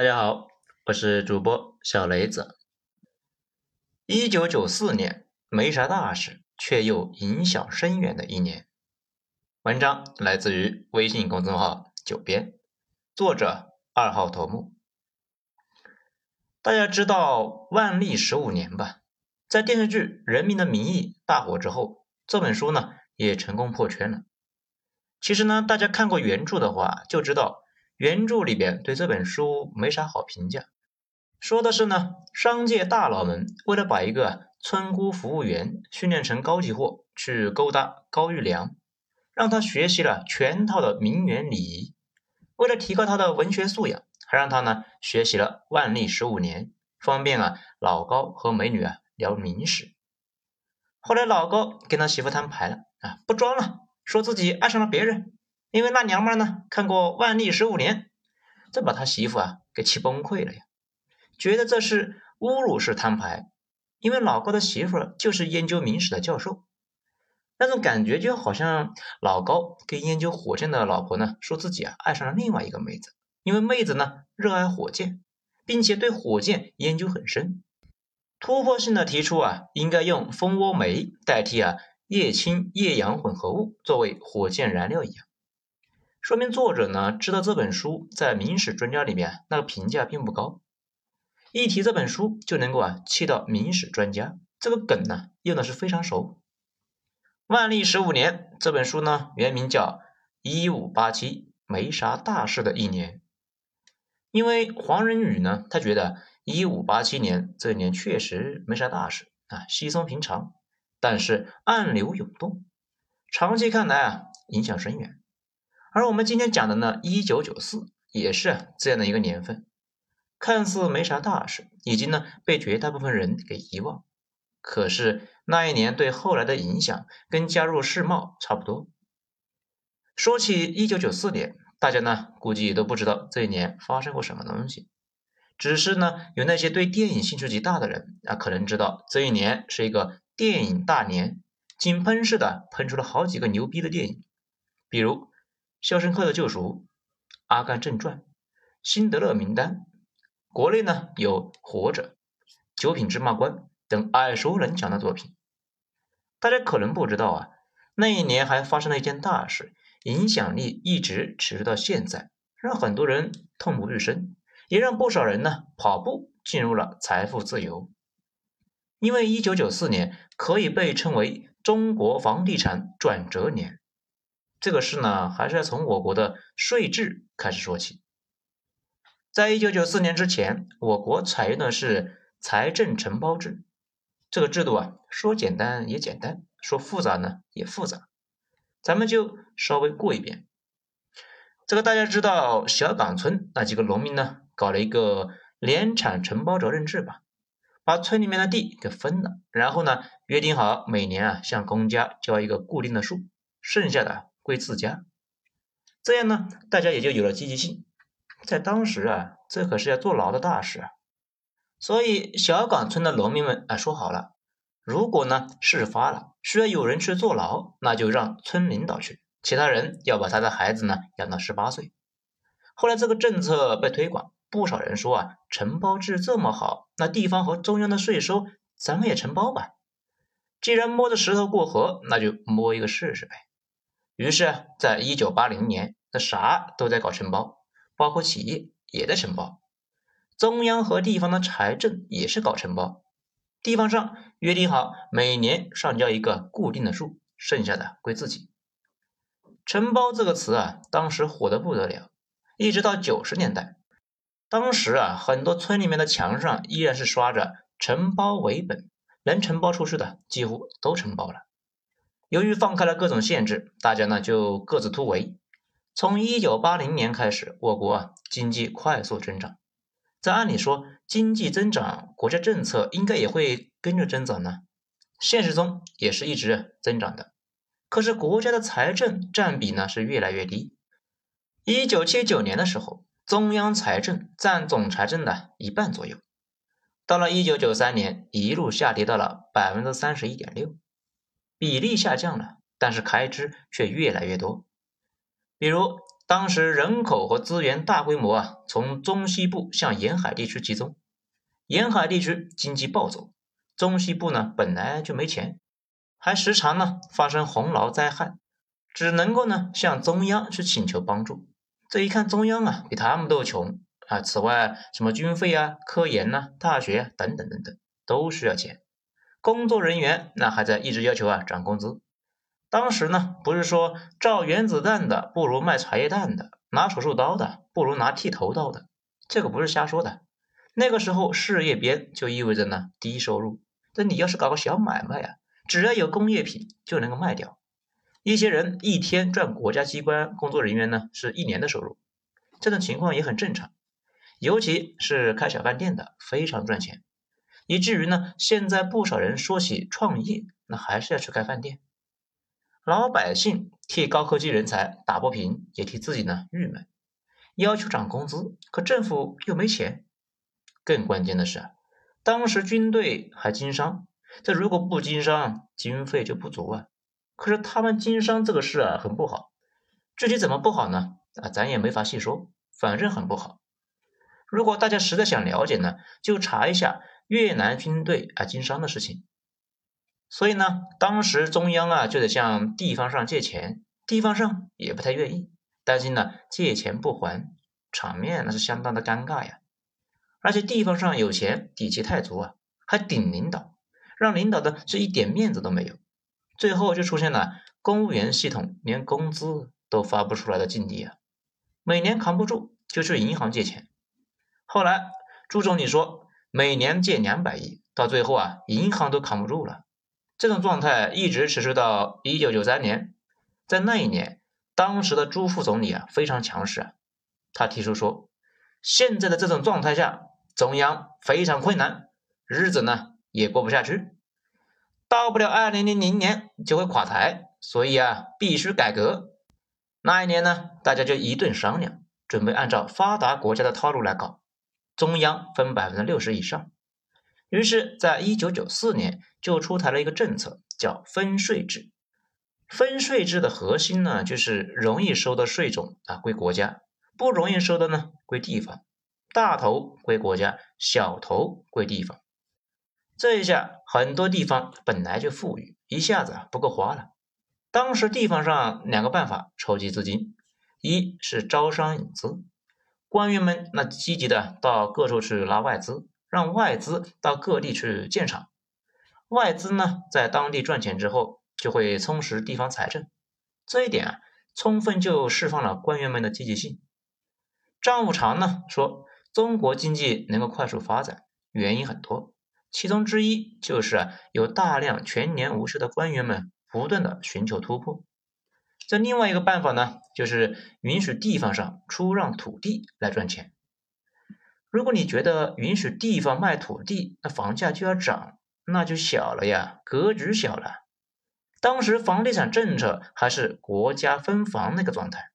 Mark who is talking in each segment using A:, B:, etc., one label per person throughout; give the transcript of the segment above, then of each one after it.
A: 大家好，我是主播小雷子。一九九四年没啥大事，却又影响深远的一年。文章来自于微信公众号“九编”，作者二号头目。大家知道万历十五年吧？在电视剧《人民的名义》大火之后，这本书呢也成功破圈了。其实呢，大家看过原著的话，就知道。原著里边对这本书没啥好评价，说的是呢，商界大佬们为了把一个村姑服务员训练成高级货，去勾搭高玉良，让他学习了全套的名媛礼仪，为了提高他的文学素养，还让他呢学习了万历十五年，方便啊老高和美女啊聊明史。后来老高跟他媳妇摊牌了啊，不装了，说自己爱上了别人。因为那娘们呢看过万历十五年，这把他媳妇啊给气崩溃了呀，觉得这是侮辱式摊牌。因为老高的媳妇就是研究明史的教授，那种感觉就好像老高跟研究火箭的老婆呢说自己啊爱上了另外一个妹子，因为妹子呢热爱火箭，并且对火箭研究很深，突破性的提出啊应该用蜂窝煤代替啊液氢液氧混合物作为火箭燃料一样。说明作者呢知道这本书在明史专家里面那个评价并不高，一提这本书就能够啊气到明史专家，这个梗呢用的是非常熟。万历十五年这本书呢原名叫一五八七，没啥大事的一年。因为黄仁宇呢他觉得一五八七年这一年确实没啥大事啊，稀松平常，但是暗流涌动，长期看来啊影响深远。而我们今天讲的呢，一九九四也是这样的一个年份，看似没啥大事，已经呢被绝大部分人给遗忘。可是那一年对后来的影响，跟加入世贸差不多。说起一九九四年，大家呢估计都不知道这一年发生过什么东西，只是呢有那些对电影兴趣极大的人啊，可能知道这一年是一个电影大年，井喷似的喷出了好几个牛逼的电影，比如。《肖申克的救赎》《阿甘正传》《辛德勒名单》，国内呢有《活着》《九品芝麻官》等耳熟能详的作品。大家可能不知道啊，那一年还发生了一件大事，影响力一直持续到现在，让很多人痛不欲生，也让不少人呢跑步进入了财富自由。因为一九九四年可以被称为中国房地产转折年。这个事呢，还是要从我国的税制开始说起。在一九九四年之前，我国采用的是财政承包制。这个制度啊，说简单也简单，说复杂呢也复杂。咱们就稍微过一遍。这个大家知道，小岗村那几个农民呢，搞了一个联产承包责任制吧，把村里面的地给分了，然后呢，约定好每年啊向公家交一个固定的数，剩下的。归自家，这样呢，大家也就有了积极性。在当时啊，这可是要坐牢的大事啊。所以小岗村的农民们啊，说好了，如果呢事发了，需要有人去坐牢，那就让村领导去，其他人要把他的孩子呢养到十八岁。后来这个政策被推广，不少人说啊，承包制这么好，那地方和中央的税收，咱们也承包吧。既然摸着石头过河，那就摸一个试试呗。于是，在一九八零年，那啥都在搞承包，包括企业也在承包，中央和地方的财政也是搞承包，地方上约定好每年上交一个固定的数，剩下的归自己。承包这个词啊，当时火得不得了，一直到九十年代，当时啊，很多村里面的墙上依然是刷着“承包为本”，能承包出去的几乎都承包了。由于放开了各种限制，大家呢就各自突围。从一九八零年开始，我国啊经济快速增长。在按理说，经济增长，国家政策应该也会跟着增长呢。现实中也是一直增长的。可是国家的财政占比呢是越来越低。一九七九年的时候，中央财政占总财政的一半左右。到了一九九三年，一路下跌到了百分之三十一点六。比例下降了，但是开支却越来越多。比如当时人口和资源大规模啊从中西部向沿海地区集中，沿海地区经济暴走，中西部呢本来就没钱，还时常呢发生洪涝灾害，只能够呢向中央去请求帮助。这一看中央啊比他们都穷啊，此外什么军费啊、科研呐、大学啊等等等等都需要钱，工作人员那还在一直要求啊涨工资。当时呢，不是说造原子弹的不如卖茶叶蛋的，拿手术刀的不如拿剃头刀的，这个不是瞎说的。那个时候事业编就意味着呢低收入。但你要是搞个小买卖啊，只要有工业品就能够卖掉。一些人一天赚国家机关工作人员呢是一年的收入，这种情况也很正常。尤其是开小饭店的非常赚钱，以至于呢现在不少人说起创业，那还是要去开饭店。老百姓替高科技人才打不平，也替自己呢郁闷，要求涨工资，可政府又没钱。更关键的是，当时军队还经商，这如果不经商，经费就不足啊。可是他们经商这个事啊，很不好。具体怎么不好呢？啊，咱也没法细说，反正很不好。如果大家实在想了解呢，就查一下越南军队啊经商的事情。所以呢，当时中央啊就得向地方上借钱，地方上也不太愿意，担心呢借钱不还，场面那是相当的尴尬呀。而且地方上有钱，底气太足啊，还顶领导，让领导的是一点面子都没有，最后就出现了公务员系统连工资都发不出来的境地啊，每年扛不住就去银行借钱。后来朱总理说每年借两百亿，到最后啊银行都扛不住了。这种状态一直持续到一九九三年，在那一年，当时的朱副总理啊非常强势啊，他提出说，现在的这种状态下，中央非常困难，日子呢也过不下去，到不了二零零零年就会垮台，所以啊必须改革。那一年呢，大家就一顿商量，准备按照发达国家的套路来搞，中央分百分之六十以上。于是，在一九九四年就出台了一个政策，叫分税制。分税制的核心呢，就是容易收的税种啊归国家，不容易收的呢归地方，大头归国家，小头归地方。这一下，很多地方本来就富裕，一下子不够花了。当时地方上两个办法筹集资金，一是招商引资，官员们那积极的到各处去拉外资。让外资到各地去建厂，外资呢在当地赚钱之后，就会充实地方财政。这一点啊，充分就释放了官员们的积极性。张五常呢说，中国经济能够快速发展，原因很多，其中之一就是，有大量全年无休的官员们不断的寻求突破。这另外一个办法呢，就是允许地方上出让土地来赚钱。如果你觉得允许地方卖土地，那房价就要涨，那就小了呀，格局小了。当时房地产政策还是国家分房那个状态。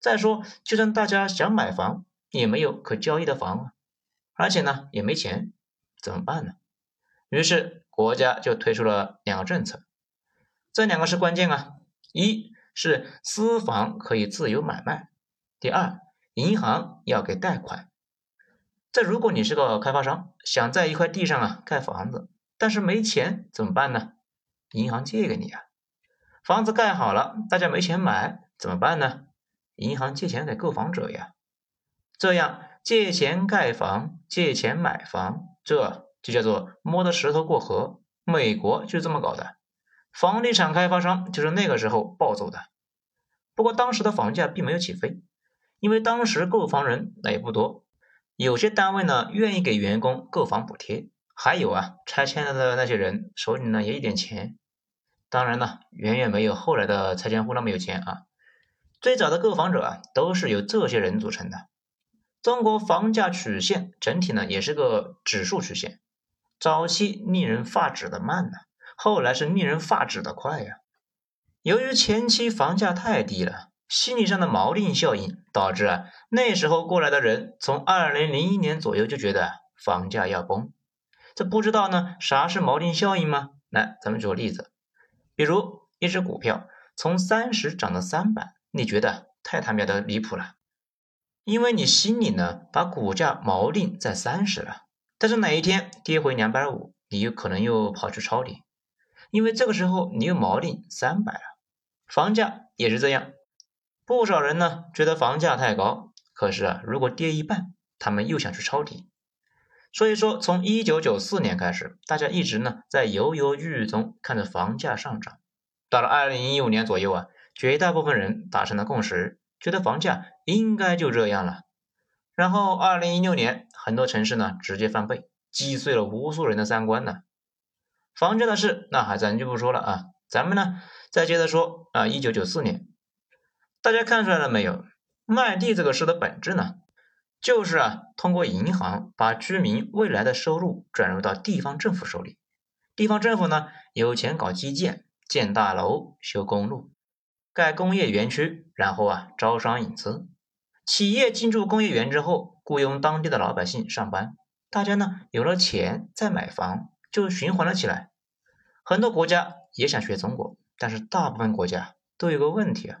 A: 再说，就算大家想买房，也没有可交易的房啊，而且呢也没钱，怎么办呢？于是国家就推出了两个政策，这两个是关键啊，一是私房可以自由买卖，第二，银行要给贷款。这如果你是个开发商，想在一块地上啊盖房子，但是没钱怎么办呢？银行借给你啊。房子盖好了，大家没钱买怎么办呢？银行借钱给购房者呀。这样借钱盖房，借钱买房，这就叫做摸着石头过河。美国就这么搞的，房地产开发商就是那个时候暴走的。不过当时的房价并没有起飞，因为当时购房人那也不多。有些单位呢愿意给员工购房补贴，还有啊拆迁了的那些人手里呢也一点钱，当然呢远远没有后来的拆迁户那么有钱啊。最早的购房者啊都是由这些人组成的。中国房价曲线整体呢也是个指数曲线，早期令人发指的慢呢，后来是令人发指的快呀。由于前期房价太低了。心理上的锚定效应导致啊，那时候过来的人从二零零一年左右就觉得房价要崩。这不知道呢，啥是锚定效应吗？来，咱们举个例子，比如一只股票从三十涨到三百，你觉得太他喵的离谱了。因为你心里呢把股价锚定在三十了，但是哪一天跌回两百五，你有可能又跑去抄底，因为这个时候你又锚定三百了。房价也是这样，不少人呢觉得房价太高，可是啊如果跌一半，他们又想去抄底。所以说，从一九九四年开始，大家一直呢在犹犹豫豫中看着房价上涨。到了二零一五年左右啊，绝大部分人达成了共识，觉得房价应该就这样了。然后二零一六年，很多城市呢直接翻倍，击碎了无数人的三观呢。房价的事，那还咱就不说了啊。咱们呢再接着说啊，一九九四年，大家看出来了没有？卖地这个事的本质呢？就是啊，通过银行把居民未来的收入转入到地方政府手里，地方政府呢有钱搞基建、建大楼、修公路、盖工业园区，然后啊招商引资，企业进驻工业园之后，雇佣当地的老百姓上班，大家呢有了钱再买房，就循环了起来。很多国家也想学中国，但是大部分国家都有个问题啊，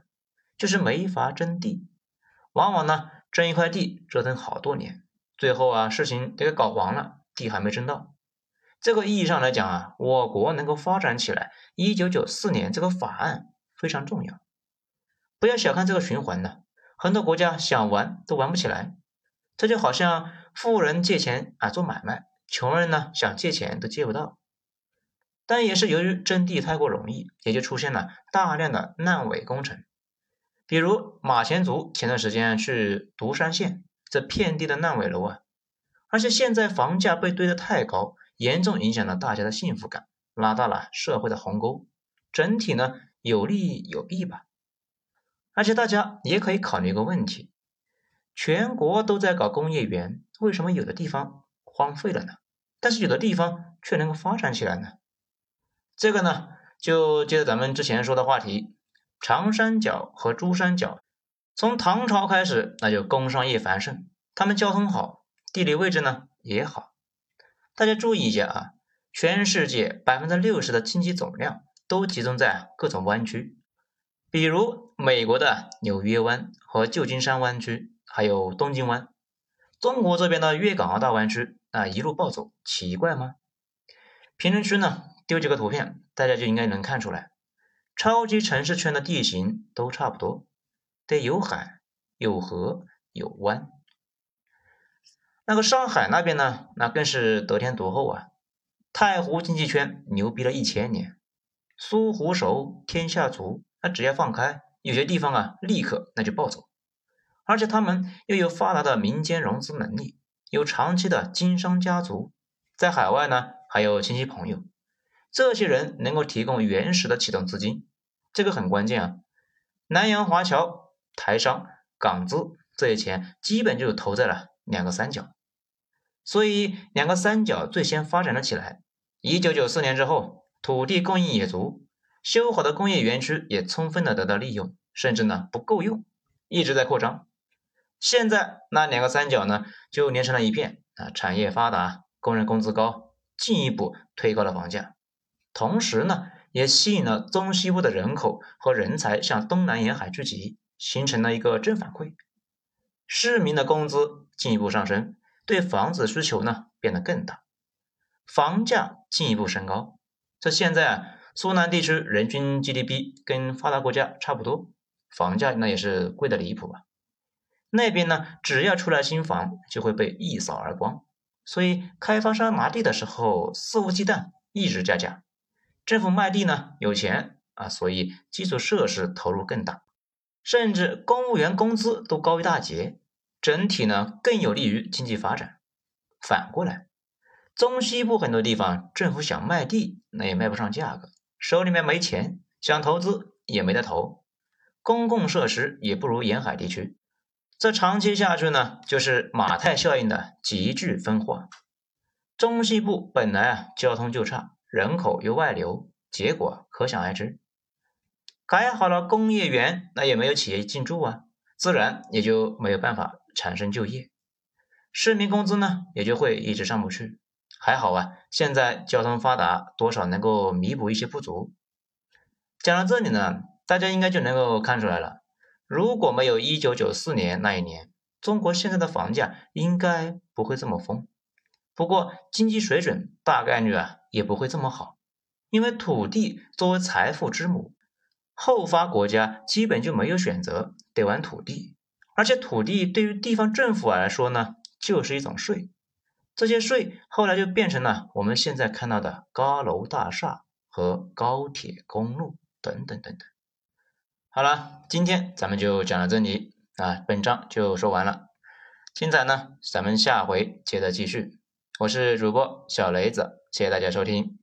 A: 就是没法征地，往往呢。争一块地折腾好多年，最后啊事情都给搞黄了，地还没征到。这个意义上来讲啊，我国能够发展起来，一九九四年这个法案非常重要。不要小看这个循环呢，很多国家想玩都玩不起来。这就好像富人借钱啊做买卖，穷人呢想借钱都借不到。但也是由于征地太过容易，也就出现了大量的烂尾工程。比如马前卒前段时间去独山县，这片地的烂尾楼啊，而且现在房价被堆得太高，严重影响了大家的幸福感，拉大了社会的鸿沟，整体呢有利有弊吧。而且大家也可以考虑一个问题：全国都在搞工业园，为什么有的地方荒废了呢？但是有的地方却能够发展起来呢？这个呢，就接着咱们之前说的话题。长三角和珠三角，从唐朝开始，那就工商业繁盛，他们交通好，地理位置呢也好。大家注意一下啊，全世界百分之六十的经济总量都集中在各种湾区，比如美国的纽约湾和旧金山湾区，还有东京湾。中国这边的粤港澳大湾区啊，一路暴走，奇怪吗？评论区呢丢几个图片，大家就应该能看出来。超级城市圈的地形都差不多，得有海、有河、有湾。那个上海那边呢，那更是得天独厚啊！太湖经济圈牛逼了一千年，苏湖熟，天下足。那只要放开，有些地方啊，立刻那就暴走。而且他们又有发达的民间融资能力，有长期的经商家族，在海外呢还有亲戚朋友，这些人能够提供原始的启动资金。这个很关键啊！南洋华侨、台商、港资这些钱基本就投在了两个三角，所以两个三角最先发展了起来。一九九四年之后，土地供应也足，修好的工业园区也充分的得到利用，甚至呢不够用，一直在扩张。现在那两个三角呢就连成了一片啊，产业发达，工人工资高，进一步推高了房价，同时呢。也吸引了中西部的人口和人才向东南沿海聚集，形成了一个正反馈。市民的工资进一步上升，对房子需求呢变得更大，房价进一步升高。这现在啊，苏南地区人均 GDP 跟发达国家差不多，房价那也是贵的离谱啊。那边呢，只要出来新房，就会被一扫而光，所以开发商拿地的时候肆无忌惮，一直加价。政府卖地呢有钱啊，所以基础设施投入更大，甚至公务员工资都高一大截，整体呢更有利于经济发展。反过来，中西部很多地方政府想卖地，那也卖不上价格，手里面没钱，想投资也没得投，公共设施也不如沿海地区，这长期下去呢，就是马太效应的急剧分化。中西部本来啊交通就差。人口又外流，结果可想而知。改好了工业园，那也没有企业进驻啊，自然也就没有办法产生就业，市民工资呢也就会一直上不去。还好啊，现在交通发达，多少能够弥补一些不足。讲到这里呢，大家应该就能够看出来了，如果没有一九九四年那一年，中国现在的房价应该不会这么疯。不过经济水准大概率啊也不会这么好，因为土地作为财富之母，后发国家基本就没有选择，得玩土地。而且土地对于地方政府来说呢，就是一种税。这些税后来就变成了我们现在看到的高楼大厦和高铁、公路等等等等。好了，今天咱们就讲到这里啊，本章就说完了。精彩呢，咱们下回接着继续。我是主播小雷子，谢谢大家收听。